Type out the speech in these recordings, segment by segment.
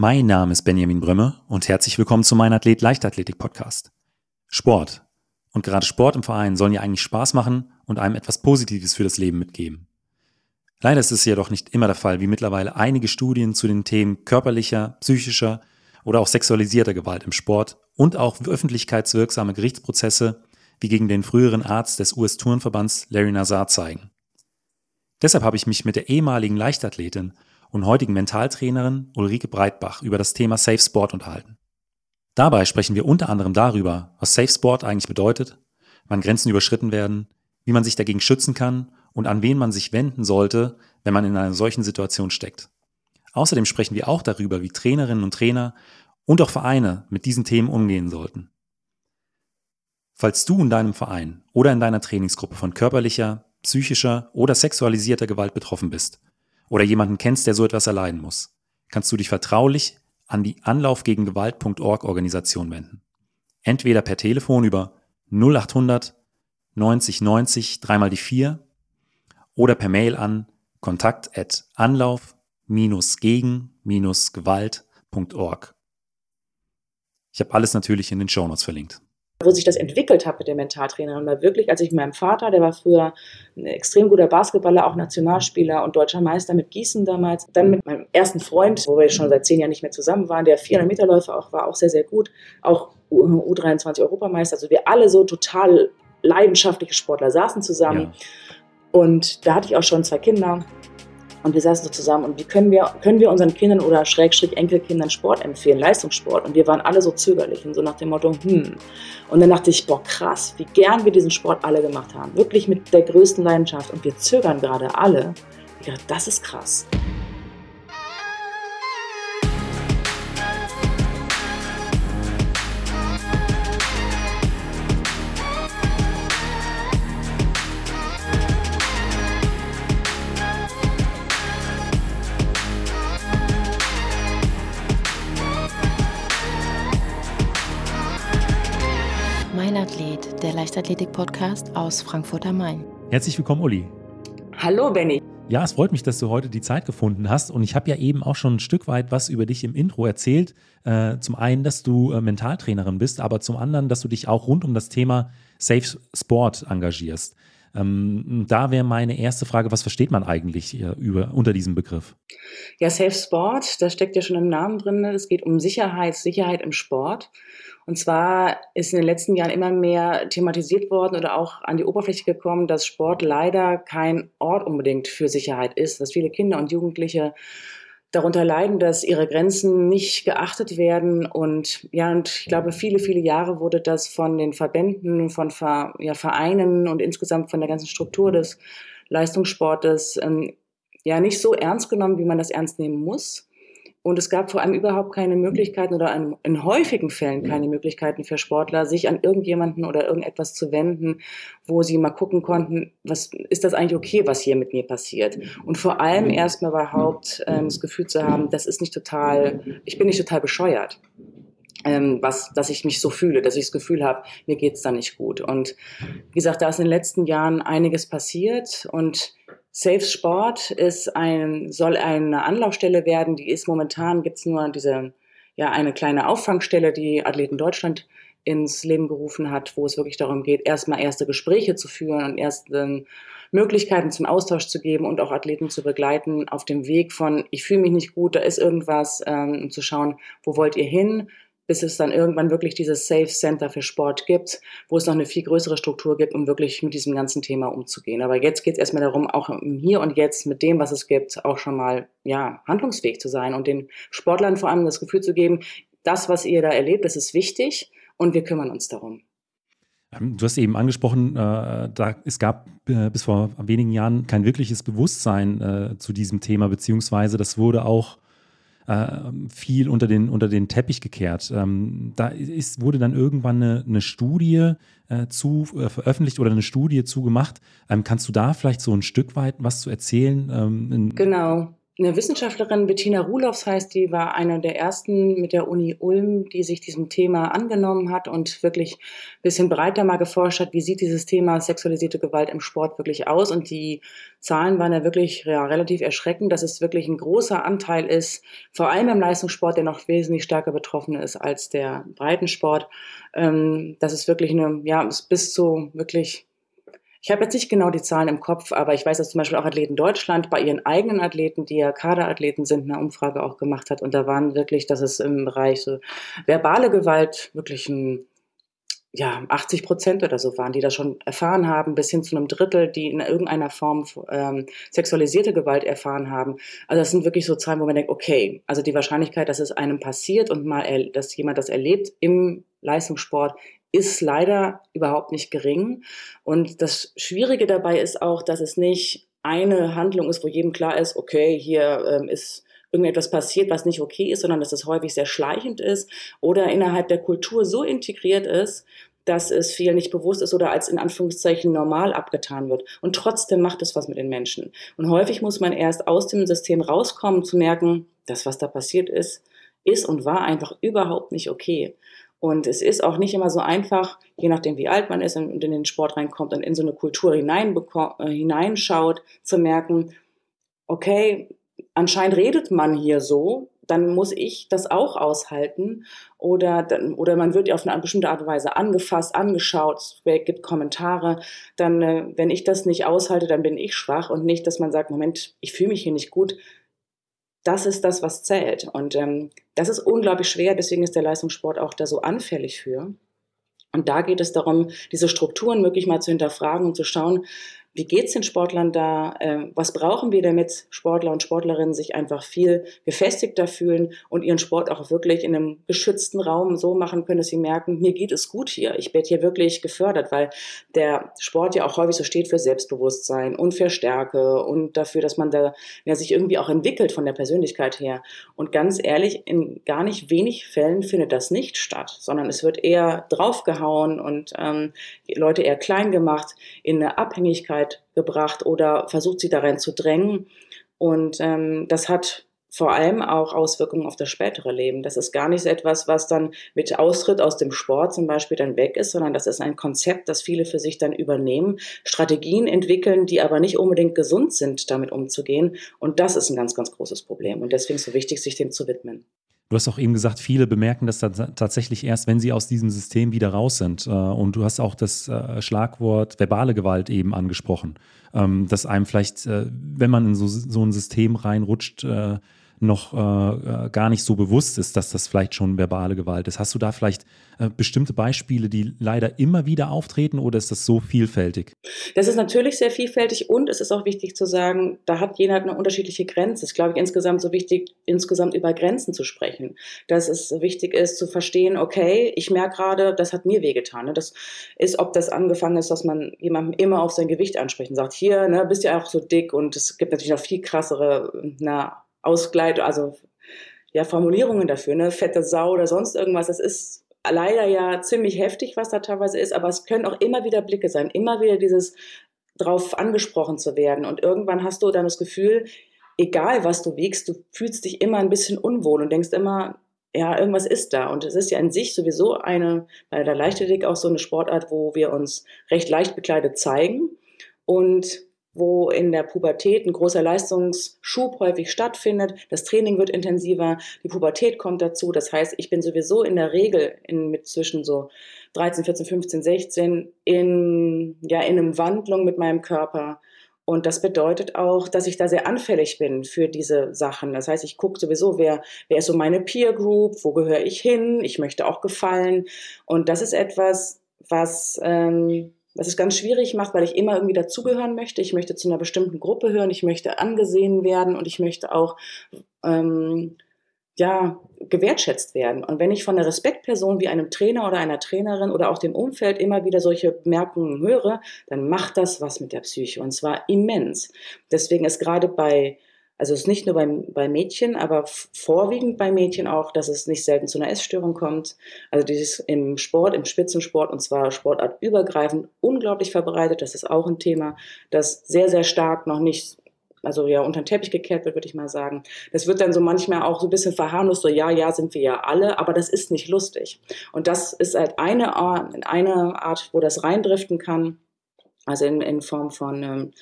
Mein Name ist Benjamin Brömme und herzlich willkommen zu meinem Athlet Leichtathletik Podcast. Sport und gerade Sport im Verein sollen ja eigentlich Spaß machen und einem etwas Positives für das Leben mitgeben. Leider ist es jedoch nicht immer der Fall, wie mittlerweile einige Studien zu den Themen körperlicher, psychischer oder auch sexualisierter Gewalt im Sport und auch öffentlichkeitswirksame Gerichtsprozesse wie gegen den früheren Arzt des US-Turnverbands Larry Nazar zeigen. Deshalb habe ich mich mit der ehemaligen Leichtathletin und heutigen Mentaltrainerin Ulrike Breitbach über das Thema Safe Sport unterhalten. Dabei sprechen wir unter anderem darüber, was Safe Sport eigentlich bedeutet, wann Grenzen überschritten werden, wie man sich dagegen schützen kann und an wen man sich wenden sollte, wenn man in einer solchen Situation steckt. Außerdem sprechen wir auch darüber, wie Trainerinnen und Trainer und auch Vereine mit diesen Themen umgehen sollten. Falls du in deinem Verein oder in deiner Trainingsgruppe von körperlicher, psychischer oder sexualisierter Gewalt betroffen bist oder jemanden kennst, der so etwas erleiden muss, kannst du dich vertraulich an die Anlaufgegengewalt.org Organisation wenden. Entweder per Telefon über 0800 90 90 dreimal die 4 oder per Mail an kontakt at anlauf-gegen-gewalt.org. Ich habe alles natürlich in den Shownotes verlinkt wo sich das entwickelt hat mit der Mentaltrainerin, war wirklich, als ich mit meinem Vater, der war früher ein extrem guter Basketballer, auch Nationalspieler und deutscher Meister mit Gießen damals, dann mit meinem ersten Freund, wo wir schon seit zehn Jahren nicht mehr zusammen waren, der 400 Meter Läufer auch war, auch sehr, sehr gut, auch U23 Europameister, also wir alle so total leidenschaftliche Sportler saßen zusammen. Ja. und da hatte ich auch schon zwei Kinder und wir saßen so zusammen und wie können wir, können wir unseren Kindern oder Schrägstrich Enkelkindern Sport empfehlen, Leistungssport? Und wir waren alle so zögerlich und so nach dem Motto, hm. Und dann dachte ich, boah, krass, wie gern wir diesen Sport alle gemacht haben. Wirklich mit der größten Leidenschaft. Und wir zögern gerade alle. Ich dachte, das ist krass. Leichtathletik-Podcast aus Frankfurt am Main. Herzlich willkommen, Uli. Hallo, Benny. Ja, es freut mich, dass du heute die Zeit gefunden hast. Und ich habe ja eben auch schon ein Stück weit was über dich im Intro erzählt. Äh, zum einen, dass du äh, Mentaltrainerin bist, aber zum anderen, dass du dich auch rund um das Thema Safe Sport engagierst. Ähm, da wäre meine erste Frage, was versteht man eigentlich äh, über, unter diesem Begriff? Ja, Safe Sport, da steckt ja schon im Namen drin. Es geht um Sicherheit, Sicherheit im Sport. Und zwar ist in den letzten Jahren immer mehr thematisiert worden oder auch an die Oberfläche gekommen, dass Sport leider kein Ort unbedingt für Sicherheit ist, dass viele Kinder und Jugendliche darunter leiden, dass ihre Grenzen nicht geachtet werden. Und ja, und ich glaube, viele, viele Jahre wurde das von den Verbänden, von ja, Vereinen und insgesamt von der ganzen Struktur des Leistungssportes ähm, ja nicht so ernst genommen, wie man das ernst nehmen muss. Und es gab vor allem überhaupt keine Möglichkeiten oder in, häufigen Fällen keine Möglichkeiten für Sportler, sich an irgendjemanden oder irgendetwas zu wenden, wo sie mal gucken konnten, was ist das eigentlich okay, was hier mit mir passiert? Und vor allem erstmal überhaupt ähm, das Gefühl zu haben, das ist nicht total, ich bin nicht total bescheuert. Ähm, was, dass ich mich so fühle, dass ich das Gefühl habe, mir geht's da nicht gut. Und wie gesagt, da ist in den letzten Jahren einiges passiert und Safe Sport ist ein, soll eine Anlaufstelle werden, die ist momentan, gibt es nur diese, ja, eine kleine Auffangstelle, die Athleten Deutschland ins Leben gerufen hat, wo es wirklich darum geht, erstmal erste Gespräche zu führen und erste Möglichkeiten zum Austausch zu geben und auch Athleten zu begleiten auf dem Weg von, ich fühle mich nicht gut, da ist irgendwas, ähm, zu schauen, wo wollt ihr hin, bis es dann irgendwann wirklich dieses Safe Center für Sport gibt, wo es noch eine viel größere Struktur gibt, um wirklich mit diesem ganzen Thema umzugehen. Aber jetzt geht es erstmal darum, auch Hier und Jetzt mit dem, was es gibt, auch schon mal ja, handlungsfähig zu sein und den Sportlern vor allem das Gefühl zu geben, das, was ihr da erlebt, das ist wichtig und wir kümmern uns darum. Ähm, du hast eben angesprochen, äh, da, es gab äh, bis vor wenigen Jahren kein wirkliches Bewusstsein äh, zu diesem Thema, beziehungsweise das wurde auch viel unter den, unter den Teppich gekehrt. Ähm, da ist, wurde dann irgendwann eine, eine Studie äh, zu äh, veröffentlicht oder eine Studie zu gemacht. Ähm, kannst du da vielleicht so ein Stück weit was zu erzählen? Ähm, genau. Eine Wissenschaftlerin, Bettina Ruloffs heißt, die war einer der ersten mit der Uni Ulm, die sich diesem Thema angenommen hat und wirklich ein bisschen breiter mal geforscht hat, wie sieht dieses Thema sexualisierte Gewalt im Sport wirklich aus. Und die Zahlen waren ja wirklich ja, relativ erschreckend, dass es wirklich ein großer Anteil ist, vor allem im Leistungssport, der noch wesentlich stärker betroffen ist als der Breitensport. Ähm, dass es wirklich eine, ja, bis zu wirklich ich habe jetzt nicht genau die Zahlen im Kopf, aber ich weiß, dass zum Beispiel auch Athleten Deutschland bei ihren eigenen Athleten, die ja Kaderathleten sind, eine Umfrage auch gemacht hat. Und da waren wirklich, dass es im Bereich so verbale Gewalt wirklich ein ja, 80 Prozent oder so waren, die das schon erfahren haben, bis hin zu einem Drittel, die in irgendeiner Form ähm, sexualisierte Gewalt erfahren haben. Also das sind wirklich so Zahlen, wo man denkt, okay, also die Wahrscheinlichkeit, dass es einem passiert und mal, dass jemand das erlebt im Leistungssport, ist leider überhaupt nicht gering. Und das Schwierige dabei ist auch, dass es nicht eine Handlung ist, wo jedem klar ist, okay, hier ähm, ist irgendetwas passiert, was nicht okay ist, sondern dass es häufig sehr schleichend ist oder innerhalb der Kultur so integriert ist, dass es vielen nicht bewusst ist oder als in Anführungszeichen normal abgetan wird. Und trotzdem macht es was mit den Menschen. Und häufig muss man erst aus dem System rauskommen, zu merken, das, was da passiert ist, ist und war einfach überhaupt nicht okay. Und es ist auch nicht immer so einfach, je nachdem wie alt man ist und in den Sport reinkommt und in so eine Kultur äh, hineinschaut, zu merken, okay, anscheinend redet man hier so, dann muss ich das auch aushalten. Oder, oder man wird auf eine bestimmte Art und Weise angefasst, angeschaut, es gibt Kommentare. Dann, äh, wenn ich das nicht aushalte, dann bin ich schwach und nicht, dass man sagt, Moment, ich fühle mich hier nicht gut, das ist das, was zählt. Und ähm, das ist unglaublich schwer, deswegen ist der Leistungssport auch da so anfällig für. Und da geht es darum, diese Strukturen wirklich mal zu hinterfragen und zu schauen, wie geht es den Sportlern da? Äh, was brauchen wir, damit Sportler und Sportlerinnen sich einfach viel gefestigter fühlen und ihren Sport auch wirklich in einem geschützten Raum so machen können, dass sie merken, mir geht es gut hier. Ich werde hier wirklich gefördert, weil der Sport ja auch häufig so steht für Selbstbewusstsein und für Stärke und dafür, dass man da ja, sich irgendwie auch entwickelt von der Persönlichkeit her. Und ganz ehrlich, in gar nicht wenig Fällen findet das nicht statt, sondern es wird eher draufgehauen und ähm, Leute eher klein gemacht in eine Abhängigkeit Öffentlichkeit gebracht oder versucht sie darin zu drängen. Und ähm, das hat vor allem auch Auswirkungen auf das spätere Leben. Das ist gar nicht so etwas, was dann mit Austritt aus dem Sport zum Beispiel dann weg ist, sondern das ist ein Konzept, das viele für sich dann übernehmen, Strategien entwickeln, die aber nicht unbedingt gesund sind, damit umzugehen. Und das ist ein ganz, ganz großes Problem. Und deswegen ist es so wichtig, sich dem zu widmen. Du hast auch eben gesagt, viele bemerken das tatsächlich erst, wenn sie aus diesem System wieder raus sind. Äh, und du hast auch das äh, Schlagwort verbale Gewalt eben angesprochen, ähm, dass einem vielleicht, äh, wenn man in so, so ein System reinrutscht, noch gar nicht so bewusst ist, dass das vielleicht schon verbale Gewalt ist. Hast du da vielleicht äh, bestimmte Beispiele, die leider immer wieder auftreten oder ist das so vielfältig? Das ist natürlich sehr vielfältig und es ist auch wichtig zu sagen, da hat jeder eine unterschiedliche Grenze. Es ist, glaube ich, insgesamt so wichtig, insgesamt über Grenzen zu sprechen. Dass es wichtig ist zu verstehen, okay, ich merke gerade, das hat mir wehgetan. Ne? Das ist, ob das angefangen ist, dass man jemandem immer auf sein Gewicht anspricht und sagt, hier, ne, bist ja auch so dick und es gibt natürlich noch viel krassere, na, Ausgleit, also ja, Formulierungen dafür, ne, fette Sau oder sonst irgendwas. Das ist leider ja ziemlich heftig, was da teilweise ist, aber es können auch immer wieder Blicke sein, immer wieder dieses drauf angesprochen zu werden. Und irgendwann hast du dann das Gefühl, egal was du wiegst, du fühlst dich immer ein bisschen unwohl und denkst immer, ja, irgendwas ist da. Und es ist ja in sich sowieso eine, bei der Leichtathletik auch so eine Sportart, wo wir uns recht leicht bekleidet zeigen. Und wo in der Pubertät ein großer Leistungsschub häufig stattfindet. Das Training wird intensiver, die Pubertät kommt dazu. Das heißt, ich bin sowieso in der Regel in, mit zwischen so 13, 14, 15, 16 in, ja, in einem Wandlung mit meinem Körper. Und das bedeutet auch, dass ich da sehr anfällig bin für diese Sachen. Das heißt, ich gucke sowieso, wer, wer ist so meine Peer Group, wo gehöre ich hin, ich möchte auch gefallen. Und das ist etwas, was ähm, was es ganz schwierig macht, weil ich immer irgendwie dazugehören möchte. Ich möchte zu einer bestimmten Gruppe hören, ich möchte angesehen werden und ich möchte auch ähm, ja, gewertschätzt werden. Und wenn ich von einer Respektperson wie einem Trainer oder einer Trainerin oder auch dem Umfeld immer wieder solche Bemerkungen höre, dann macht das was mit der Psyche und zwar immens. Deswegen ist gerade bei also es ist nicht nur bei, bei Mädchen, aber vorwiegend bei Mädchen auch, dass es nicht selten zu einer Essstörung kommt. Also dieses im Sport, im Spitzensport und zwar sportartübergreifend unglaublich verbreitet. Das ist auch ein Thema, das sehr, sehr stark noch nicht also ja unter den Teppich gekehrt wird, würde ich mal sagen. Das wird dann so manchmal auch so ein bisschen verharmlost, so ja, ja, sind wir ja alle, aber das ist nicht lustig. Und das ist halt eine Art, eine Art wo das reindriften kann, also in, in Form von ähm,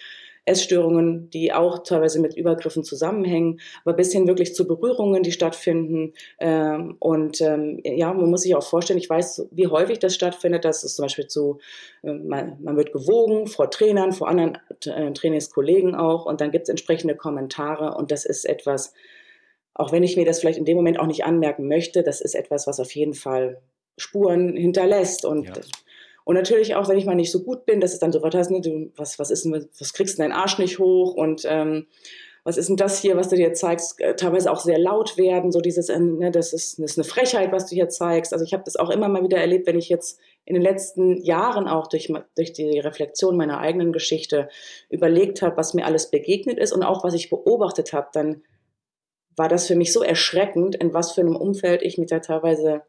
Essstörungen, die auch teilweise mit Übergriffen zusammenhängen, aber bis hin wirklich zu Berührungen, die stattfinden. Ähm, und ähm, ja, man muss sich auch vorstellen, ich weiß, wie häufig das stattfindet. Das ist zum Beispiel zu, äh, man, man, wird gewogen vor Trainern, vor anderen äh, Trainingskollegen auch und dann gibt es entsprechende Kommentare und das ist etwas, auch wenn ich mir das vielleicht in dem Moment auch nicht anmerken möchte, das ist etwas, was auf jeden Fall Spuren hinterlässt und ja. Und natürlich auch, wenn ich mal nicht so gut bin, dass es dann so was heißt, ne, du, was, was ist denn, was kriegst du deinen Arsch nicht hoch? Und ähm, was ist denn das hier, was du dir zeigst, äh, teilweise auch sehr laut werden, so dieses, äh, ne, das, ist, das ist eine Frechheit, was du hier zeigst. Also ich habe das auch immer mal wieder erlebt, wenn ich jetzt in den letzten Jahren auch durch, durch die Reflexion meiner eigenen Geschichte überlegt habe, was mir alles begegnet ist und auch was ich beobachtet habe, dann war das für mich so erschreckend, in was für einem Umfeld ich mich da teilweise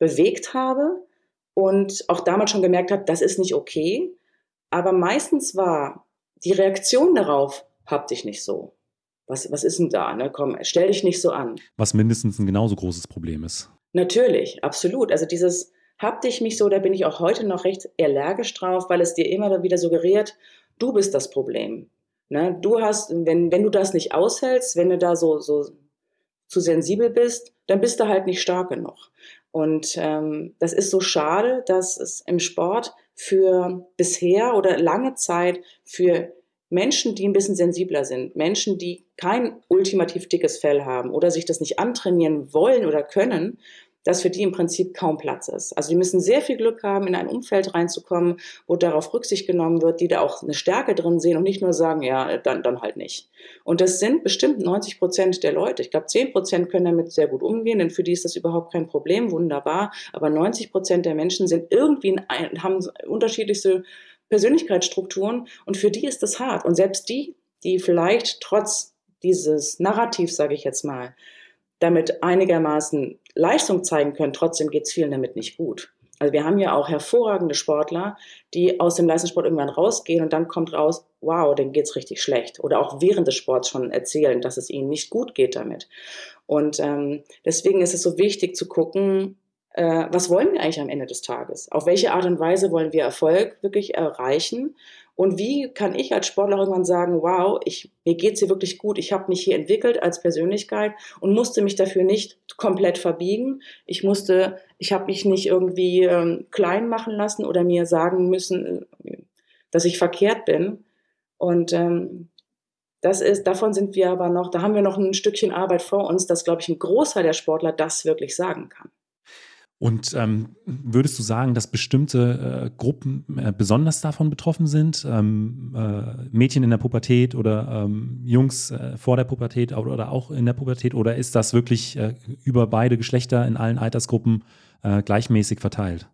bewegt habe und auch damals schon gemerkt habe, das ist nicht okay. Aber meistens war die Reaktion darauf, hab dich nicht so. Was, was ist denn da? Ne? Komm, stell dich nicht so an. Was mindestens ein genauso großes Problem ist. Natürlich, absolut. Also dieses hab dich nicht so, da bin ich auch heute noch recht allergisch drauf, weil es dir immer wieder suggeriert, du bist das Problem. Ne? Du hast, wenn, wenn du das nicht aushältst, wenn du da so, so zu sensibel bist, dann bist du halt nicht stark genug. Und ähm, das ist so schade, dass es im Sport für bisher oder lange Zeit für Menschen, die ein bisschen sensibler sind, Menschen, die kein ultimativ dickes Fell haben oder sich das nicht antrainieren wollen oder können, dass für die im Prinzip kaum Platz ist. Also die müssen sehr viel Glück haben, in ein Umfeld reinzukommen, wo darauf Rücksicht genommen wird, die da auch eine Stärke drin sehen und nicht nur sagen, ja, dann, dann halt nicht. Und das sind bestimmt 90 Prozent der Leute. Ich glaube, 10 Prozent können damit sehr gut umgehen, denn für die ist das überhaupt kein Problem, wunderbar. Aber 90 Prozent der Menschen sind irgendwie, ein, haben unterschiedlichste Persönlichkeitsstrukturen und für die ist das hart. Und selbst die, die vielleicht trotz dieses Narrativs, sage ich jetzt mal, damit einigermaßen Leistung zeigen können, trotzdem geht es vielen damit nicht gut. Also wir haben ja auch hervorragende Sportler, die aus dem Leistungssport irgendwann rausgehen und dann kommt raus, wow, denen geht's richtig schlecht. Oder auch während des Sports schon erzählen, dass es ihnen nicht gut geht damit. Und ähm, deswegen ist es so wichtig zu gucken, äh, was wollen wir eigentlich am Ende des Tages? Auf welche Art und Weise wollen wir Erfolg wirklich erreichen? Und wie kann ich als Sportler irgendwann sagen, wow, ich, mir geht's hier wirklich gut, ich habe mich hier entwickelt als Persönlichkeit und musste mich dafür nicht komplett verbiegen. Ich musste, ich habe mich nicht irgendwie ähm, klein machen lassen oder mir sagen müssen, äh, dass ich verkehrt bin. Und ähm, das ist, davon sind wir aber noch, da haben wir noch ein Stückchen Arbeit vor uns, dass, glaube ich, ein Großteil der Sportler das wirklich sagen kann. Und ähm, würdest du sagen, dass bestimmte äh, Gruppen äh, besonders davon betroffen sind? Ähm, äh, Mädchen in der Pubertät oder ähm, Jungs äh, vor der Pubertät oder, oder, auch in der Pubertät? Oder ist das wirklich äh, über beide Geschlechter in allen Altersgruppen äh, gleichmäßig verteilt?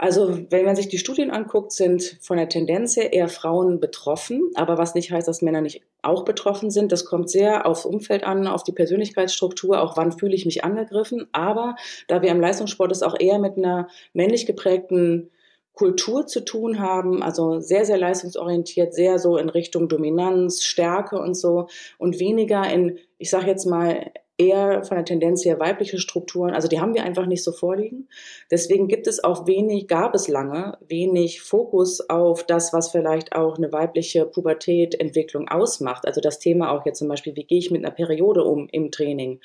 Also wenn man sich die Studien anguckt, sind von der Tendenz her eher Frauen betroffen, aber was nicht heißt, dass Männer nicht auch betroffen sind. Das kommt sehr aufs Umfeld an, auf die Persönlichkeitsstruktur, auch wann fühle ich mich angegriffen. Aber da wir im Leistungssport es auch eher mit einer männlich geprägten Kultur zu tun haben, also sehr, sehr leistungsorientiert, sehr so in Richtung Dominanz, Stärke und so und weniger in, ich sage jetzt mal, eher von der Tendenz her weibliche Strukturen, also die haben wir einfach nicht so vorliegen. Deswegen gibt es auch wenig, gab es lange wenig Fokus auf das, was vielleicht auch eine weibliche Pubertätentwicklung ausmacht. Also das Thema auch jetzt zum Beispiel, wie gehe ich mit einer Periode um im Training?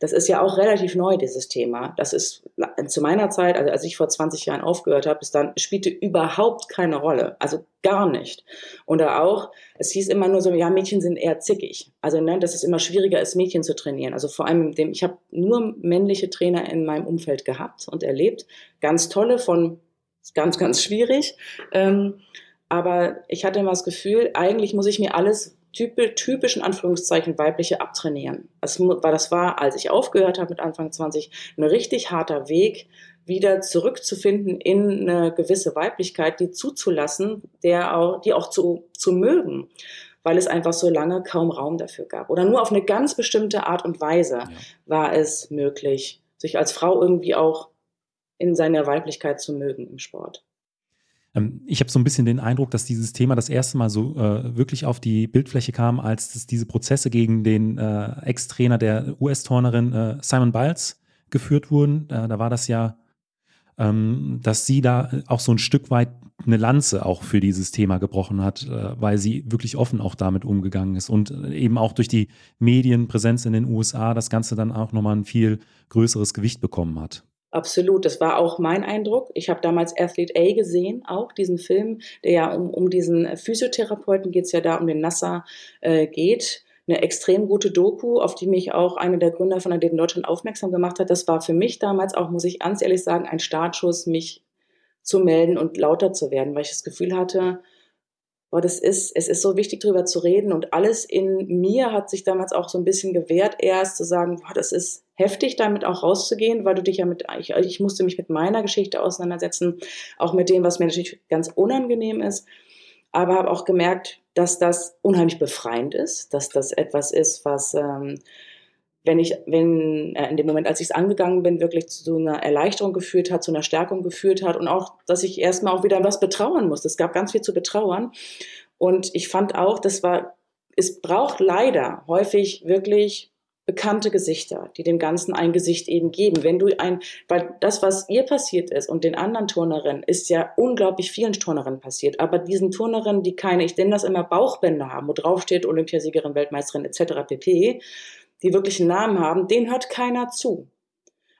Das ist ja auch relativ neu, dieses Thema. Das ist zu meiner Zeit, also als ich vor 20 Jahren aufgehört habe, bis dann spielte überhaupt keine Rolle. Also gar nicht. Oder auch, es hieß immer nur so, ja, Mädchen sind eher zickig. Also, ne, dass es immer schwieriger ist, Mädchen zu trainieren. Also vor allem dem, ich habe nur männliche Trainer in meinem Umfeld gehabt und erlebt. Ganz tolle von ganz, ganz schwierig. Ähm, aber ich hatte immer das Gefühl, eigentlich muss ich mir alles typisch in Anführungszeichen weibliche abtrainieren. Das war, das war, als ich aufgehört habe mit Anfang 20, ein richtig harter Weg, wieder zurückzufinden in eine gewisse Weiblichkeit, die zuzulassen, der auch, die auch zu, zu mögen, weil es einfach so lange kaum Raum dafür gab. Oder nur auf eine ganz bestimmte Art und Weise ja. war es möglich, sich als Frau irgendwie auch in seiner Weiblichkeit zu mögen im Sport. Ähm, ich habe so ein bisschen den Eindruck, dass dieses Thema das erste Mal so äh, wirklich auf die Bildfläche kam, als es diese Prozesse gegen den äh, Ex-Trainer der US-Turnerin äh, Simon Biles geführt wurden. da war das ja, dass sie da auch so ein Stück weit eine Lanze auch für dieses Thema gebrochen hat, äh, weil sie wirklich offen auch damit umgegangen ist und eben auch durch die Medienpräsenz in den USA das Ganze dann auch nochmal ein viel größeres Gewicht bekommen hat. Absolut, das war auch mein Eindruck. Ich habe damals Athlete A gesehen, auch diesen Film, der ja um, um diesen Physiotherapeuten geht es ja da um den Nasser äh, geht. Eine extrem gute Doku, auf die mich auch einer der Gründer von der Deutschland aufmerksam gemacht hat. Das war für mich damals auch, muss ich ganz ehrlich sagen, ein Startschuss, mich zu melden und lauter zu werden, weil ich das Gefühl hatte, boah, das ist, es ist so wichtig, darüber zu reden. Und alles in mir hat sich damals auch so ein bisschen gewehrt, erst zu sagen, boah, das ist heftig, damit auch rauszugehen, weil du dich ja mit, ich, ich musste mich mit meiner Geschichte auseinandersetzen, auch mit dem, was mir natürlich ganz unangenehm ist. Aber habe auch gemerkt, dass das unheimlich befreiend ist, dass das etwas ist, was ähm, wenn ich, wenn äh, in dem Moment, als ich es angegangen bin, wirklich zu einer Erleichterung geführt hat, zu einer Stärkung geführt hat und auch, dass ich erstmal auch wieder was betrauern musste. Es gab ganz viel zu betrauern. Und ich fand auch, das war, es braucht leider häufig wirklich bekannte Gesichter, die dem Ganzen ein Gesicht eben geben. Wenn du ein, weil das, was ihr passiert ist und den anderen Turnerinnen, ist ja unglaublich vielen Turnerinnen passiert. Aber diesen Turnerinnen, die keine, ich nenne das immer Bauchbänder haben, wo drauf steht Olympiasiegerin, Weltmeisterin etc. pp, die wirklich einen Namen haben, den hört keiner zu.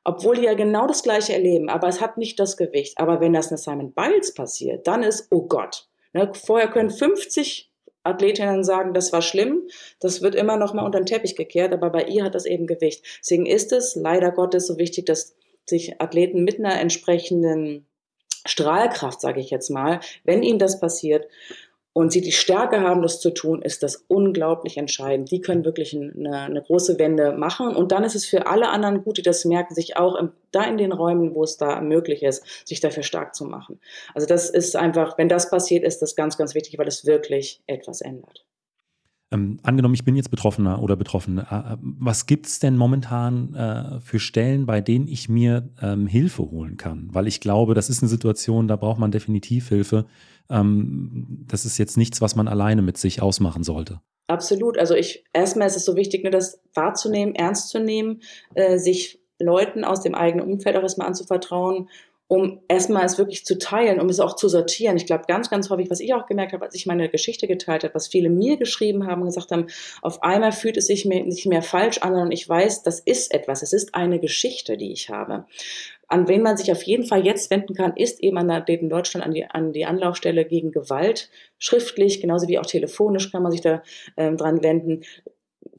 Obwohl die ja genau das Gleiche erleben, aber es hat nicht das Gewicht. Aber wenn das eine Simon Biles passiert, dann ist, oh Gott. Ne, vorher können 50 Athletinnen sagen, das war schlimm, das wird immer noch mal unter den Teppich gekehrt, aber bei ihr hat das eben Gewicht. Deswegen ist es leider Gottes so wichtig, dass sich Athleten mit einer entsprechenden Strahlkraft, sage ich jetzt mal, wenn ihnen das passiert, und sie die Stärke haben, das zu tun, ist das unglaublich entscheidend. Die können wirklich eine, eine große Wende machen. Und dann ist es für alle anderen gut, die das merken, sich auch im, da in den Räumen, wo es da möglich ist, sich dafür stark zu machen. Also das ist einfach, wenn das passiert, ist das ganz, ganz wichtig, weil es wirklich etwas ändert. Ähm, angenommen, ich bin jetzt Betroffener oder Betroffene. Äh, was gibt es denn momentan äh, für Stellen, bei denen ich mir ähm, Hilfe holen kann? Weil ich glaube, das ist eine Situation, da braucht man definitiv Hilfe. Ähm, das ist jetzt nichts, was man alleine mit sich ausmachen sollte. Absolut. Also ich erstmal ist es so wichtig, ne, das wahrzunehmen, ernst zu nehmen, äh, sich Leuten aus dem eigenen Umfeld auch erstmal anzuvertrauen um erstmal es wirklich zu teilen, um es auch zu sortieren. Ich glaube, ganz, ganz häufig, was ich auch gemerkt habe, als ich meine Geschichte geteilt habe, was viele mir geschrieben haben und gesagt haben, auf einmal fühlt es sich mir nicht mehr falsch an, sondern ich weiß, das ist etwas, es ist eine Geschichte, die ich habe. An wen man sich auf jeden Fall jetzt wenden kann, ist eben an der in Deutschland an die, an die Anlaufstelle gegen Gewalt. Schriftlich, genauso wie auch telefonisch kann man sich da ähm, dran wenden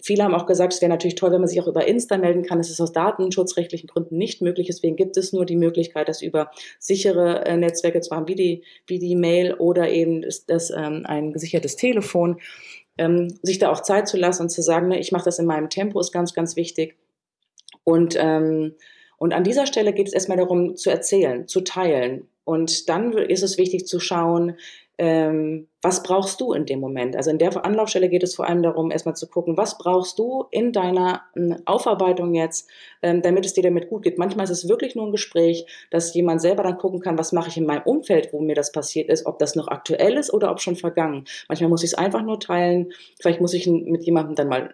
viele haben auch gesagt, es wäre natürlich toll, wenn man sich auch über Insta melden kann. Es ist aus datenschutzrechtlichen Gründen nicht möglich. Deswegen gibt es nur die Möglichkeit, das über sichere äh, Netzwerke zu haben, wie die, wie die Mail oder eben das, das ähm, ein gesichertes Telefon. Ähm, sich da auch Zeit zu lassen und zu sagen, ne, ich mache das in meinem Tempo, ist ganz, ganz wichtig. Und, ähm, und an dieser Stelle geht es erstmal darum, zu erzählen, zu teilen. Und dann ist es wichtig zu schauen, ähm, was brauchst du in dem Moment? Also in der Anlaufstelle geht es vor allem darum, erstmal zu gucken, was brauchst du in deiner hm, Aufarbeitung jetzt, ähm, damit es dir damit gut geht. Manchmal ist es wirklich nur ein Gespräch, dass jemand selber dann gucken kann, was mache ich in meinem Umfeld, wo mir das passiert ist, ob das noch aktuell ist oder ob schon vergangen. Manchmal muss ich es einfach nur teilen. Vielleicht muss ich mit jemandem dann mal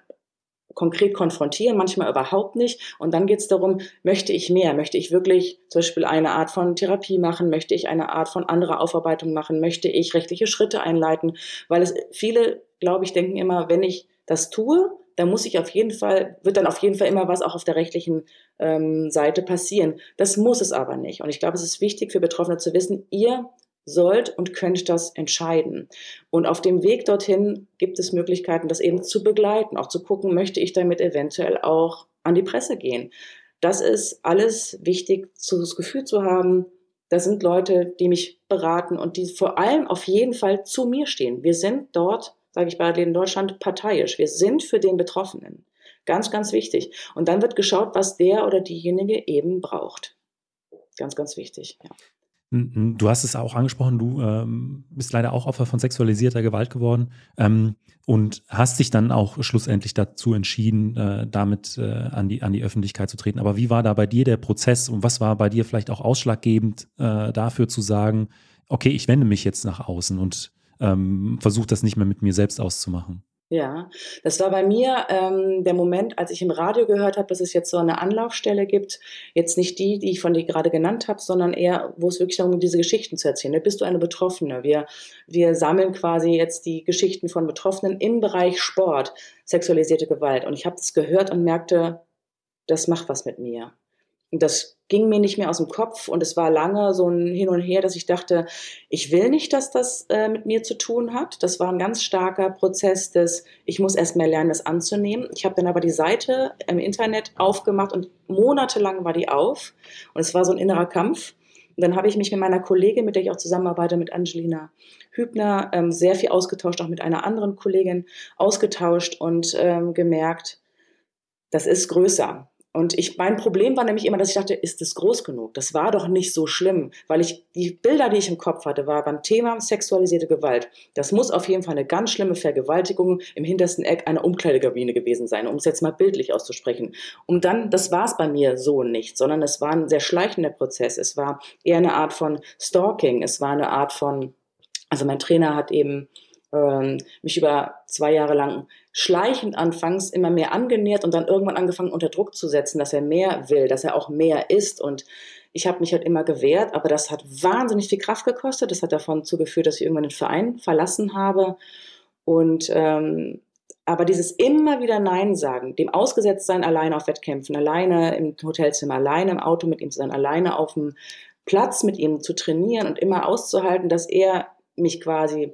konkret konfrontieren, manchmal überhaupt nicht. Und dann geht es darum, möchte ich mehr? Möchte ich wirklich zum Beispiel eine Art von Therapie machen? Möchte ich eine Art von anderer Aufarbeitung machen? Möchte ich rechtliche Schritte einleiten? Weil es viele, glaube ich, denken immer, wenn ich das tue, dann muss ich auf jeden Fall, wird dann auf jeden Fall immer was auch auf der rechtlichen ähm, Seite passieren. Das muss es aber nicht. Und ich glaube, es ist wichtig für Betroffene zu wissen, ihr sollt und könnt das entscheiden. Und auf dem Weg dorthin gibt es Möglichkeiten, das eben zu begleiten, auch zu gucken, möchte ich damit eventuell auch an die Presse gehen. Das ist alles wichtig, das Gefühl zu haben, da sind Leute, die mich beraten und die vor allem auf jeden Fall zu mir stehen. Wir sind dort, sage ich bei in Deutschland, parteiisch. Wir sind für den Betroffenen. Ganz, ganz wichtig. Und dann wird geschaut, was der oder diejenige eben braucht. Ganz, ganz wichtig. Ja. Du hast es auch angesprochen, du ähm, bist leider auch Opfer von sexualisierter Gewalt geworden ähm, und hast dich dann auch schlussendlich dazu entschieden, äh, damit äh, an, die, an die Öffentlichkeit zu treten. Aber wie war da bei dir der Prozess und was war bei dir vielleicht auch ausschlaggebend äh, dafür zu sagen, okay, ich wende mich jetzt nach außen und ähm, versuche das nicht mehr mit mir selbst auszumachen. Ja, das war bei mir ähm, der Moment, als ich im Radio gehört habe, dass es jetzt so eine Anlaufstelle gibt. Jetzt nicht die, die ich von dir gerade genannt habe, sondern eher, wo es wirklich darum geht, diese Geschichten zu erzählen. Da bist du eine Betroffene. Wir, wir sammeln quasi jetzt die Geschichten von Betroffenen im Bereich Sport, sexualisierte Gewalt. Und ich habe das gehört und merkte, das macht was mit mir. Das ging mir nicht mehr aus dem Kopf und es war lange so ein Hin und Her, dass ich dachte, ich will nicht, dass das äh, mit mir zu tun hat. Das war ein ganz starker Prozess des, ich muss erst mehr lernen, das anzunehmen. Ich habe dann aber die Seite im Internet aufgemacht und monatelang war die auf und es war so ein innerer Kampf. Und dann habe ich mich mit meiner Kollegin, mit der ich auch zusammenarbeite, mit Angelina Hübner, ähm, sehr viel ausgetauscht, auch mit einer anderen Kollegin ausgetauscht und ähm, gemerkt, das ist größer. Und ich, mein Problem war nämlich immer, dass ich dachte, ist das groß genug? Das war doch nicht so schlimm, weil ich die Bilder, die ich im Kopf hatte, war beim Thema sexualisierte Gewalt. Das muss auf jeden Fall eine ganz schlimme Vergewaltigung im hintersten Eck einer Umkleidekabine gewesen sein, um es jetzt mal bildlich auszusprechen. Und dann, das war es bei mir so nicht, sondern es war ein sehr schleichender Prozess. Es war eher eine Art von Stalking. Es war eine Art von, also mein Trainer hat eben ähm, mich über zwei Jahre lang schleichend anfangs immer mehr angenähert und dann irgendwann angefangen unter Druck zu setzen, dass er mehr will, dass er auch mehr ist und ich habe mich halt immer gewehrt, aber das hat wahnsinnig viel Kraft gekostet. Das hat davon zugeführt, dass ich irgendwann den Verein verlassen habe. Und ähm, aber dieses immer wieder Nein sagen, dem ausgesetzt sein, alleine auf Wettkämpfen, alleine im Hotelzimmer, alleine im Auto mit ihm zu sein, alleine auf dem Platz mit ihm zu trainieren und immer auszuhalten, dass er mich quasi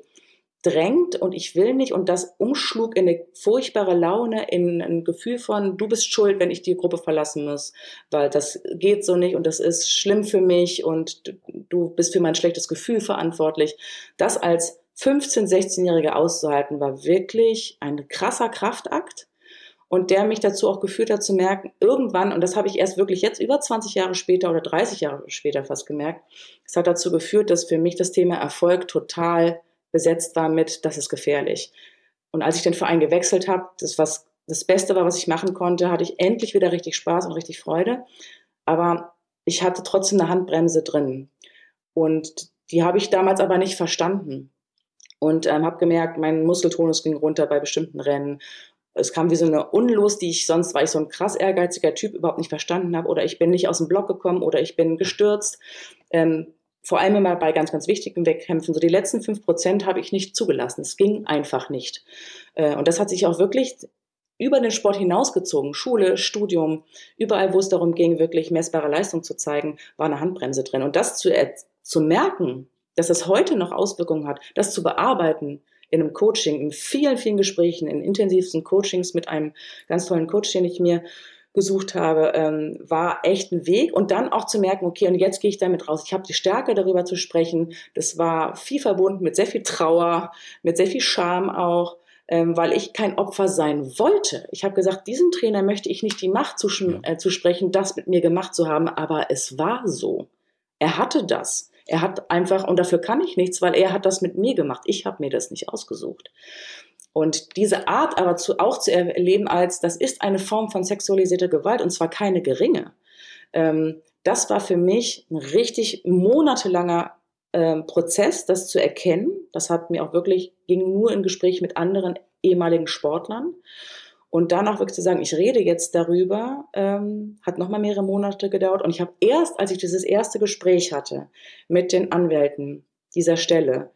drängt und ich will nicht und das umschlug in eine furchtbare Laune, in ein Gefühl von, du bist schuld, wenn ich die Gruppe verlassen muss, weil das geht so nicht und das ist schlimm für mich und du bist für mein schlechtes Gefühl verantwortlich. Das als 15-, 16-Jährige auszuhalten, war wirklich ein krasser Kraftakt und der mich dazu auch geführt hat zu merken, irgendwann, und das habe ich erst wirklich jetzt über 20 Jahre später oder 30 Jahre später fast gemerkt, es hat dazu geführt, dass für mich das Thema Erfolg total besetzt war mit, das ist gefährlich. Und als ich den Verein gewechselt habe, das was das Beste war, was ich machen konnte, hatte ich endlich wieder richtig Spaß und richtig Freude. Aber ich hatte trotzdem eine Handbremse drin. Und die habe ich damals aber nicht verstanden. Und ähm, habe gemerkt, mein Muskeltonus ging runter bei bestimmten Rennen. Es kam wie so eine Unlust, die ich sonst, weil ich so ein krass ehrgeiziger Typ überhaupt nicht verstanden habe. Oder ich bin nicht aus dem Block gekommen oder ich bin gestürzt. Ähm, vor allem immer bei ganz, ganz wichtigen Wettkämpfen, so die letzten fünf Prozent habe ich nicht zugelassen. Es ging einfach nicht. Äh, und das hat sich auch wirklich über den Sport hinausgezogen. Schule, Studium, überall, wo es darum ging, wirklich messbare Leistung zu zeigen, war eine Handbremse drin. Und das zu, zu merken, dass es heute noch Auswirkungen hat, das zu bearbeiten in einem Coaching, in vielen, vielen Gesprächen, in intensivsten Coachings mit einem ganz tollen Coach, den ich mir gesucht habe, ähm, war echt ein Weg. Und dann auch zu merken, okay, und jetzt gehe ich damit raus. Ich habe die Stärke, darüber zu sprechen. Das war viel verbunden mit sehr viel Trauer, mit sehr viel Scham auch. Ähm, weil ich kein Opfer sein wollte. Ich habe gesagt, diesem Trainer möchte ich nicht die Macht zu, äh, zu sprechen, das mit mir gemacht zu haben, aber es war so. Er hatte das. Er hat einfach, und dafür kann ich nichts, weil er hat das mit mir gemacht. Ich habe mir das nicht ausgesucht. Und diese Art aber zu, auch zu erleben als, das ist eine Form von sexualisierter Gewalt und zwar keine geringe. Ähm, das war für mich ein richtig monatelanger ähm, Prozess, das zu erkennen. Das hat mir auch wirklich, ging nur im Gespräch mit anderen ehemaligen Sportlern. Und dann auch wirklich zu sagen, ich rede jetzt darüber, ähm, hat nochmal mehrere Monate gedauert. Und ich habe erst, als ich dieses erste Gespräch hatte mit den Anwälten dieser Stelle,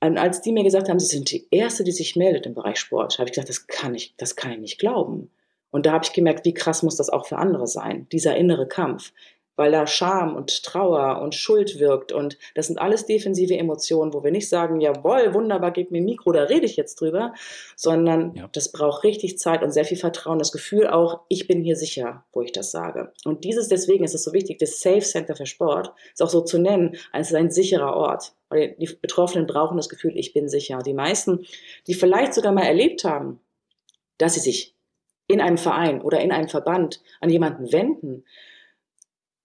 und als die mir gesagt haben, sie sind die Erste, die sich meldet im Bereich Sport, habe ich gesagt, das kann ich, das kann ich nicht glauben. Und da habe ich gemerkt, wie krass muss das auch für andere sein, dieser innere Kampf weil da Scham und Trauer und Schuld wirkt. Und das sind alles defensive Emotionen, wo wir nicht sagen, jawohl, wunderbar, gib mir ein Mikro, da rede ich jetzt drüber, sondern ja. das braucht richtig Zeit und sehr viel Vertrauen, das Gefühl auch, ich bin hier sicher, wo ich das sage. Und dieses, deswegen ist es so wichtig, das Safe Center für Sport ist auch so zu nennen, ist ein sicherer Ort. Weil die Betroffenen brauchen das Gefühl, ich bin sicher. Die meisten, die vielleicht sogar mal erlebt haben, dass sie sich in einem Verein oder in einem Verband an jemanden wenden,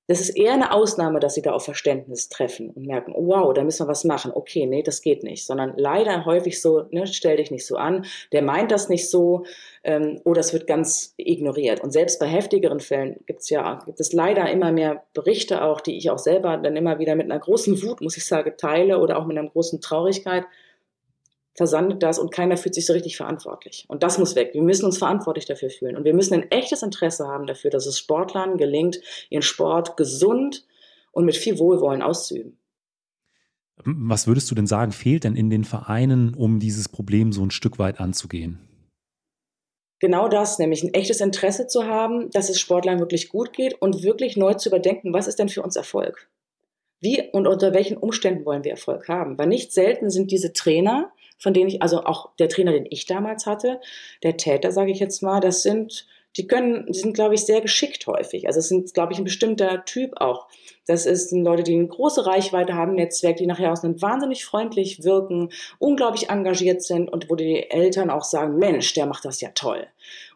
das ist eher eine Ausnahme, dass sie da auf Verständnis treffen und merken, oh, wow, da müssen wir was machen. Okay, nee, das geht nicht. Sondern leider häufig so, ne, stell dich nicht so an, der meint das nicht so ähm, oder es wird ganz ignoriert. Und selbst bei heftigeren Fällen gibt's ja, gibt es leider immer mehr Berichte auch, die ich auch selber dann immer wieder mit einer großen Wut, muss ich sagen, teile oder auch mit einer großen Traurigkeit, versandet das und keiner fühlt sich so richtig verantwortlich. Und das muss weg. Wir müssen uns verantwortlich dafür fühlen. Und wir müssen ein echtes Interesse haben dafür, dass es Sportlern gelingt, ihren Sport gesund und mit viel Wohlwollen auszuüben. Was würdest du denn sagen, fehlt denn in den Vereinen, um dieses Problem so ein Stück weit anzugehen? Genau das, nämlich ein echtes Interesse zu haben, dass es Sportlern wirklich gut geht und wirklich neu zu überdenken, was ist denn für uns Erfolg? Wie und unter welchen Umständen wollen wir Erfolg haben? Weil nicht selten sind diese Trainer, von denen ich, also auch der Trainer, den ich damals hatte, der Täter, sage ich jetzt mal, das sind, die können, die sind, glaube ich, sehr geschickt häufig. Also es sind, glaube ich, ein bestimmter Typ auch. Das ist sind Leute, die eine große Reichweite haben, Netzwerk, die nachher aus einem wahnsinnig freundlich wirken, unglaublich engagiert sind und wo die Eltern auch sagen, Mensch, der macht das ja toll.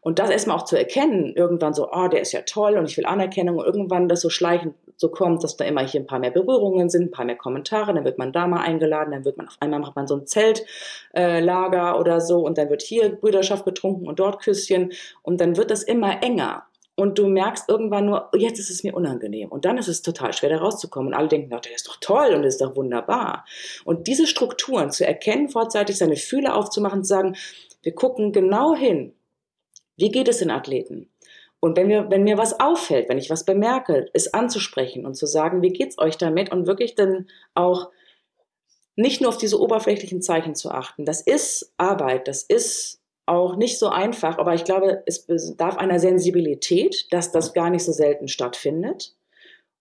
Und das erstmal auch zu erkennen, irgendwann so, oh, der ist ja toll und ich will Anerkennung und irgendwann das so schleichend so kommt, dass da immer hier ein paar mehr Berührungen sind, ein paar mehr Kommentare, dann wird man da mal eingeladen, dann wird man auf einmal macht man so ein Zeltlager äh, oder so und dann wird hier Brüderschaft getrunken und dort Küsschen und dann wird das immer enger. Und du merkst irgendwann nur, oh, jetzt ist es mir unangenehm. Und dann ist es total schwer, da rauszukommen. Und alle denken, oh, der ist doch toll und das ist doch wunderbar. Und diese Strukturen zu erkennen, vorzeitig seine Fühler aufzumachen, zu sagen, wir gucken genau hin, wie geht es den Athleten? Und wenn mir, wenn mir was auffällt, wenn ich was bemerke, es anzusprechen und zu sagen, wie geht's euch damit und wirklich dann auch nicht nur auf diese oberflächlichen Zeichen zu achten. Das ist Arbeit, das ist auch nicht so einfach, aber ich glaube, es bedarf einer Sensibilität, dass das gar nicht so selten stattfindet,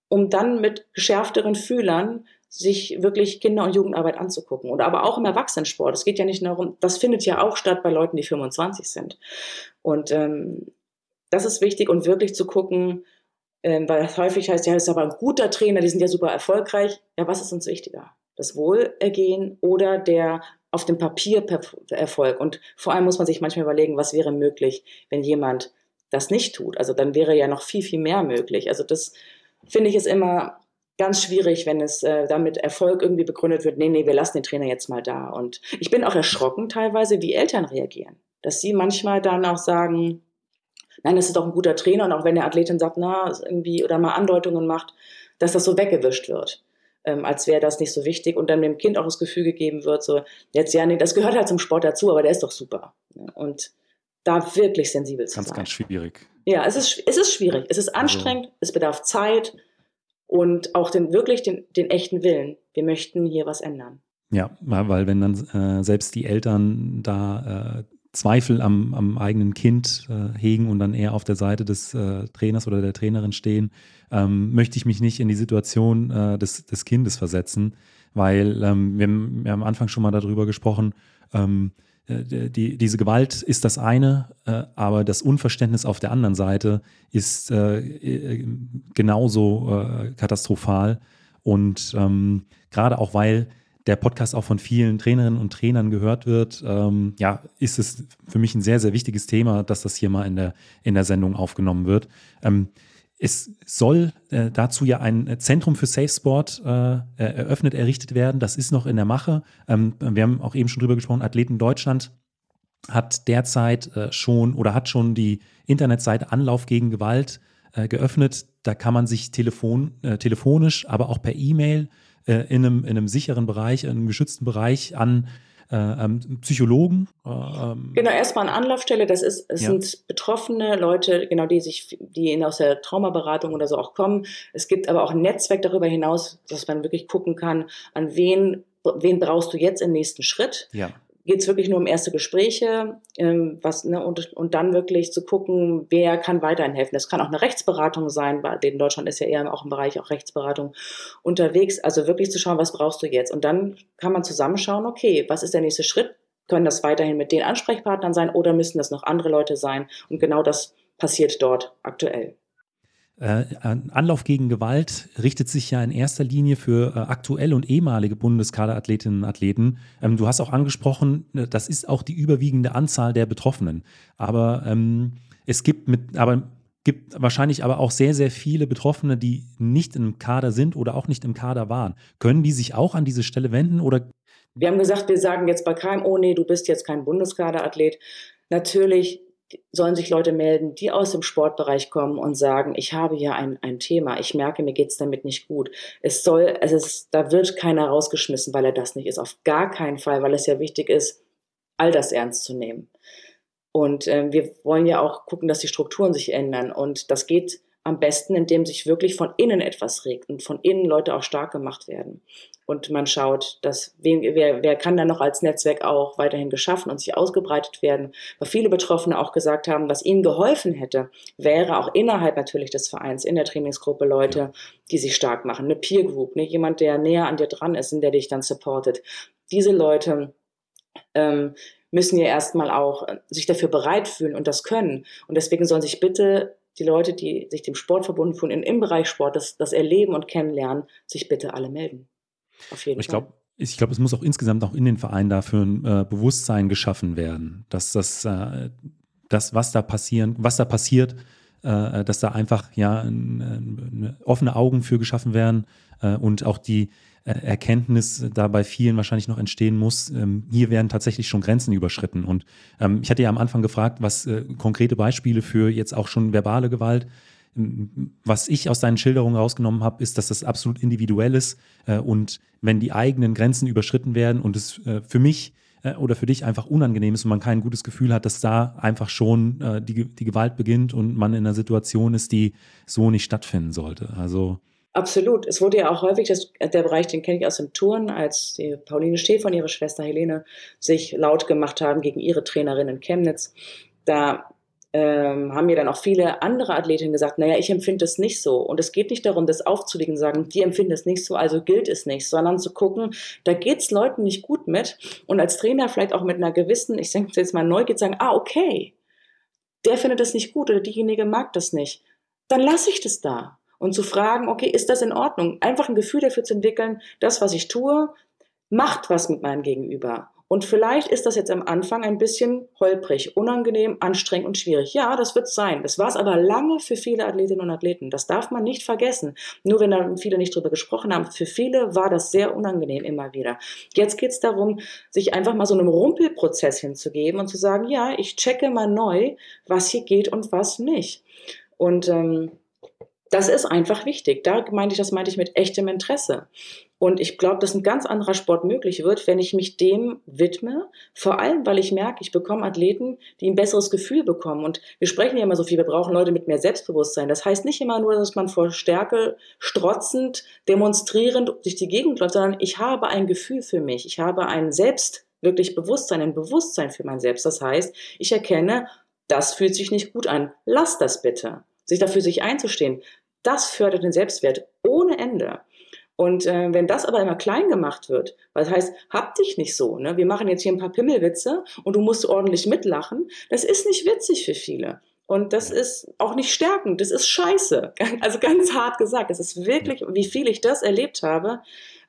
um dann mit geschärfteren Fühlern sich wirklich Kinder- und Jugendarbeit anzugucken. Oder aber auch im Erwachsenensport. Es geht ja nicht nur darum, das findet ja auch statt bei Leuten, die 25 sind. Und ähm, das ist wichtig und wirklich zu gucken, ähm, weil häufig heißt, ja, ist aber ein guter Trainer, die sind ja super erfolgreich. Ja, was ist uns wichtiger? Das Wohlergehen oder der auf dem Papier Erfolg? Und vor allem muss man sich manchmal überlegen, was wäre möglich, wenn jemand das nicht tut. Also dann wäre ja noch viel, viel mehr möglich. Also das finde ich ist immer ganz schwierig, wenn es äh, damit Erfolg irgendwie begründet wird, nee, nee, wir lassen den Trainer jetzt mal da. Und ich bin auch erschrocken teilweise, wie Eltern reagieren. Dass sie manchmal dann auch sagen, nein, das ist doch ein guter Trainer und auch wenn der Athletin sagt, na, irgendwie oder mal Andeutungen macht, dass das so weggewischt wird. Ähm, als wäre das nicht so wichtig und dann dem Kind auch das Gefühl gegeben wird, so, jetzt ja, nee, das gehört halt zum Sport dazu, aber der ist doch super. Und da wirklich sensibel zu ganz, sein. Ganz, ganz schwierig. Ja, es ist, es ist schwierig. Es ist also anstrengend, also, es bedarf Zeit und auch den, wirklich den, den echten Willen. Wir möchten hier was ändern. Ja, weil wenn dann äh, selbst die Eltern da äh, Zweifel am, am eigenen Kind äh, hegen und dann eher auf der Seite des äh, Trainers oder der Trainerin stehen, ähm, möchte ich mich nicht in die Situation äh, des, des Kindes versetzen, weil ähm, wir, wir, haben am Anfang schon mal darüber gesprochen, ähm, äh, die, diese Gewalt ist das eine, äh, aber das Unverständnis auf der anderen Seite ist äh, genauso katastrophal. Und ähm, gerade auch, weil der Podcast auch von vielen Trainerinnen und Trainern gehört wird, ähm, ja, ist es für mich ein sehr, sehr wichtiges Thema, dass das hier mal in der, in der Sendung aufgenommen wird. Ähm, es soll äh, dazu ja ein Zentrum für Safe Sport äh, eröffnet, errichtet werden. Das ist noch in der Mache. Ähm, wir haben auch eben schon drüber gesprochen, Athleten Deutschland hat derzeit äh, schon oder hat schon die Internetseite Anlauf gegen Gewalt äh, geöffnet. Da kann man sich telefon, äh, telefonisch, aber auch per E-Mail äh, in, einem, in einem sicheren Bereich, in einem geschützten Bereich an ähm, Psychologen. Äh, ähm. Genau, erstmal eine Anlaufstelle. Das ist, es ja. sind betroffene Leute, genau die sich, die aus der Traumaberatung oder so auch kommen. Es gibt aber auch ein Netzwerk darüber hinaus, dass man wirklich gucken kann, an wen wen brauchst du jetzt im nächsten Schritt? Ja geht es wirklich nur um erste Gespräche, ähm, was, ne, und, und dann wirklich zu gucken, wer kann weiterhin helfen. Das kann auch eine Rechtsberatung sein, weil in Deutschland ist ja eher auch im Bereich auch Rechtsberatung unterwegs. Also wirklich zu schauen, was brauchst du jetzt? Und dann kann man zusammenschauen, okay, was ist der nächste Schritt? Können das weiterhin mit den Ansprechpartnern sein oder müssen das noch andere Leute sein? Und genau das passiert dort aktuell. Äh, Anlauf gegen Gewalt richtet sich ja in erster Linie für äh, aktuelle und ehemalige Bundeskaderathletinnen und Athleten. Ähm, du hast auch angesprochen, äh, das ist auch die überwiegende Anzahl der Betroffenen. Aber ähm, es gibt mit, aber gibt wahrscheinlich aber auch sehr, sehr viele Betroffene, die nicht im Kader sind oder auch nicht im Kader waren. Können die sich auch an diese Stelle wenden oder? Wir haben gesagt, wir sagen jetzt bei keinem, oh nee, du bist jetzt kein Bundeskaderathlet. Natürlich sollen sich Leute melden, die aus dem Sportbereich kommen und sagen, ich habe hier ein, ein Thema, ich merke, mir geht es damit nicht gut. Es soll, es ist, da wird keiner rausgeschmissen, weil er das nicht ist. Auf gar keinen Fall, weil es ja wichtig ist, all das ernst zu nehmen. Und äh, wir wollen ja auch gucken, dass die Strukturen sich ändern. Und das geht am besten, indem sich wirklich von innen etwas regt und von innen Leute auch stark gemacht werden. Und man schaut, dass wer, wer kann dann noch als Netzwerk auch weiterhin geschaffen und sich ausgebreitet werden. Weil viele Betroffene auch gesagt haben, was ihnen geholfen hätte, wäre auch innerhalb natürlich des Vereins, in der Trainingsgruppe Leute, die sich stark machen. Eine Peer Group, ne? jemand, der näher an dir dran ist und der dich dann supportet. Diese Leute ähm, müssen ja erstmal auch sich dafür bereit fühlen und das können. Und deswegen sollen sich bitte die Leute, die sich dem Sport verbunden fühlen, im Bereich Sport, das, das erleben und kennenlernen, sich bitte alle melden. Auf jeden ich Fall. Glaub, ich glaube, es muss auch insgesamt auch in den Vereinen dafür ein äh, Bewusstsein geschaffen werden, dass das, äh, das, was da passieren, was da passiert, äh, dass da einfach ja ein, ein, offene Augen für geschaffen werden äh, und auch die äh, Erkenntnis da bei vielen wahrscheinlich noch entstehen muss, ähm, hier werden tatsächlich schon Grenzen überschritten. Und ähm, ich hatte ja am Anfang gefragt, was äh, konkrete Beispiele für jetzt auch schon verbale Gewalt ähm, was ich aus deinen Schilderungen rausgenommen habe, ist, dass das absolut individuell ist äh, und wenn die eigenen Grenzen überschritten werden und es für mich oder für dich einfach unangenehm ist und man kein gutes Gefühl hat, dass da einfach schon die Gewalt beginnt und man in einer Situation ist, die so nicht stattfinden sollte. Also Absolut. Es wurde ja auch häufig, das, der Bereich, den kenne ich aus dem Touren, als die Pauline Stefan, ihre Schwester Helene, sich laut gemacht haben gegen ihre Trainerin in Chemnitz. Da ähm, haben mir dann auch viele andere Athletinnen gesagt, naja, ich empfinde es nicht so. Und es geht nicht darum, das aufzulegen und sagen, die empfinden es nicht so, also gilt es nicht, sondern zu gucken, da geht es Leuten nicht gut mit. Und als Trainer vielleicht auch mit einer gewissen, ich denke jetzt mal Neugier, sagen, ah, okay, der findet es nicht gut oder diejenige mag das nicht. Dann lasse ich das da und zu fragen, okay, ist das in Ordnung? Einfach ein Gefühl dafür zu entwickeln, das, was ich tue, macht was mit meinem Gegenüber. Und vielleicht ist das jetzt am Anfang ein bisschen holprig, unangenehm, anstrengend und schwierig. Ja, das wird sein. Das war es aber lange für viele Athletinnen und Athleten. Das darf man nicht vergessen. Nur wenn da viele nicht drüber gesprochen haben, für viele war das sehr unangenehm immer wieder. Jetzt geht es darum, sich einfach mal so einem Rumpelprozess hinzugeben und zu sagen, ja, ich checke mal neu, was hier geht und was nicht. Und ähm, das ist einfach wichtig. Da meinte ich, das meinte ich mit echtem Interesse. Und ich glaube, dass ein ganz anderer Sport möglich wird, wenn ich mich dem widme. Vor allem, weil ich merke, ich bekomme Athleten, die ein besseres Gefühl bekommen. Und wir sprechen ja immer so viel, wir brauchen Leute mit mehr Selbstbewusstsein. Das heißt nicht immer nur, dass man vor Stärke strotzend, demonstrierend durch die Gegend läuft, sondern ich habe ein Gefühl für mich. Ich habe ein Selbst, wirklich Bewusstsein, ein Bewusstsein für mein Selbst. Das heißt, ich erkenne, das fühlt sich nicht gut an. Lass das bitte sich dafür sich einzustehen, das fördert den Selbstwert ohne Ende. Und äh, wenn das aber immer klein gemacht wird, das heißt, hab dich nicht so, ne? wir machen jetzt hier ein paar Pimmelwitze und du musst ordentlich mitlachen, das ist nicht witzig für viele. Und das ist auch nicht stärkend, das ist scheiße. Also ganz hart gesagt, das ist wirklich, wie viel ich das erlebt habe.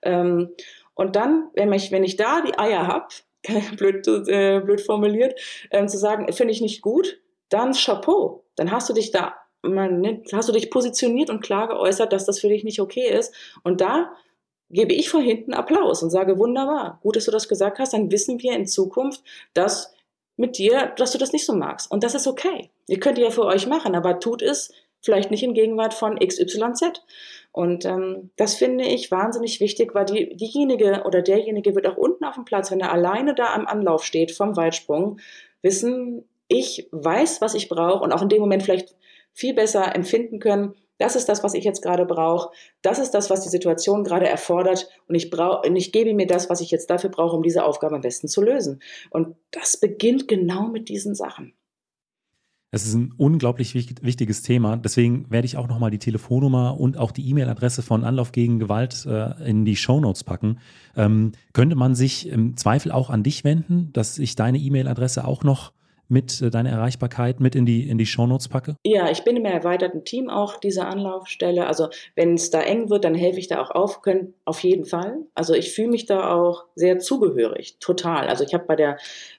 Ähm, und dann, wenn ich, wenn ich da die Eier habe, blöd, äh, blöd formuliert, ähm, zu sagen, finde ich nicht gut, dann Chapeau. Dann hast du dich da man, ne, hast du dich positioniert und klar geäußert, dass das für dich nicht okay ist. Und da gebe ich von hinten Applaus und sage, wunderbar, gut, dass du das gesagt hast, dann wissen wir in Zukunft, dass mit dir, dass du das nicht so magst. Und das ist okay. Ihr könnt ihr ja für euch machen, aber tut es vielleicht nicht in Gegenwart von XYZ. Und ähm, das finde ich wahnsinnig wichtig, weil die, diejenige oder derjenige wird auch unten auf dem Platz, wenn er alleine da am Anlauf steht vom Weitsprung, wissen, ich weiß, was ich brauche und auch in dem Moment vielleicht viel besser empfinden können, das ist das, was ich jetzt gerade brauche. Das ist das, was die Situation gerade erfordert. Und ich brauche, ich gebe mir das, was ich jetzt dafür brauche, um diese Aufgabe am besten zu lösen. Und das beginnt genau mit diesen Sachen. Es ist ein unglaublich wichtiges Thema. Deswegen werde ich auch nochmal die Telefonnummer und auch die E-Mail-Adresse von Anlauf gegen Gewalt äh, in die Shownotes packen. Ähm, könnte man sich im Zweifel auch an dich wenden, dass ich deine E-Mail-Adresse auch noch mit äh, deiner Erreichbarkeit mit in die, in die Shownotes packe? Ja, ich bin im erweiterten Team auch dieser Anlaufstelle. Also wenn es da eng wird, dann helfe ich da auch auf, können, auf jeden Fall. Also ich fühle mich da auch sehr zugehörig, total. Also ich habe bei der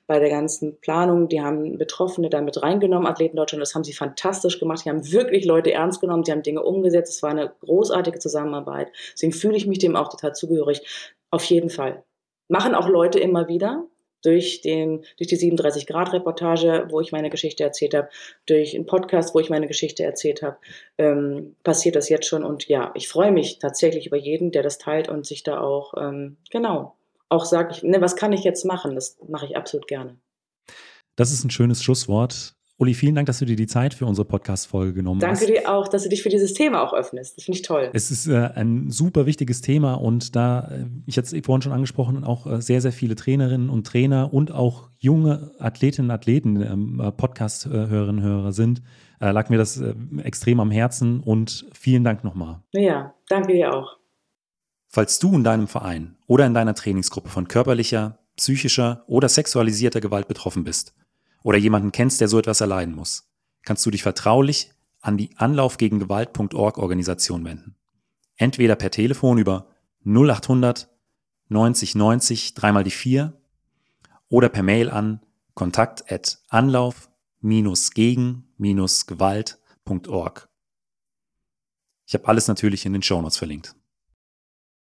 bei der ganzen Planung, die haben Betroffene da mit reingenommen, Athleten Deutschland, das haben sie fantastisch gemacht. Die haben wirklich Leute ernst genommen, die haben Dinge umgesetzt. Es war eine großartige Zusammenarbeit. Deswegen fühle ich mich dem auch total zugehörig. Auf jeden Fall. Machen auch Leute immer wieder durch, den, durch die 37-Grad-Reportage, wo ich meine Geschichte erzählt habe, durch einen Podcast, wo ich meine Geschichte erzählt habe, ähm, passiert das jetzt schon. Und ja, ich freue mich tatsächlich über jeden, der das teilt und sich da auch, ähm, genau, auch sagt, ne, was kann ich jetzt machen? Das mache ich absolut gerne. Das ist ein schönes Schlusswort. Uli, vielen Dank, dass du dir die Zeit für unsere Podcast-Folge genommen Danke hast. Danke dir auch, dass du dich für dieses Thema auch öffnest. Das finde ich toll. Es ist äh, ein super wichtiges Thema und da, äh, ich hatte es vorhin schon angesprochen, auch äh, sehr, sehr viele Trainerinnen und Trainer und auch junge Athletinnen und Athleten, ähm, äh, Podcast-Hörerinnen und Hörer sind, äh, lag mir das äh, extrem am Herzen und vielen Dank nochmal. Ja, danke dir auch. Falls du in deinem Verein oder in deiner Trainingsgruppe von körperlicher, psychischer oder sexualisierter Gewalt betroffen bist, oder jemanden kennst, der so etwas erleiden muss, kannst du dich vertraulich an die Anlaufgegengewalt.org Organisation wenden. Entweder per Telefon über 0800 90 90 dreimal die 4 oder per Mail an kontakt anlauf-gegen-gewalt.org. Ich habe alles natürlich in den Shownotes verlinkt.